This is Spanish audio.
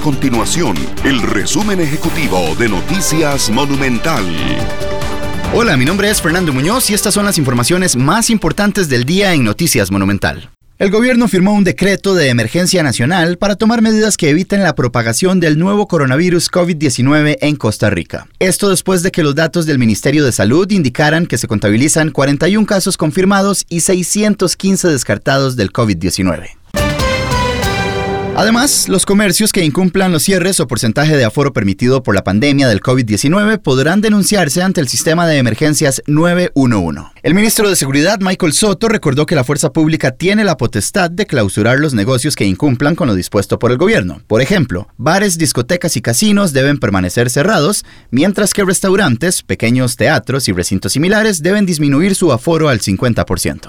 continuación el resumen ejecutivo de Noticias Monumental. Hola, mi nombre es Fernando Muñoz y estas son las informaciones más importantes del día en Noticias Monumental. El gobierno firmó un decreto de emergencia nacional para tomar medidas que eviten la propagación del nuevo coronavirus COVID-19 en Costa Rica. Esto después de que los datos del Ministerio de Salud indicaran que se contabilizan 41 casos confirmados y 615 descartados del COVID-19. Además, los comercios que incumplan los cierres o porcentaje de aforo permitido por la pandemia del COVID-19 podrán denunciarse ante el sistema de emergencias 911. El ministro de Seguridad, Michael Soto, recordó que la fuerza pública tiene la potestad de clausurar los negocios que incumplan con lo dispuesto por el gobierno. Por ejemplo, bares, discotecas y casinos deben permanecer cerrados, mientras que restaurantes, pequeños teatros y recintos similares deben disminuir su aforo al 50%.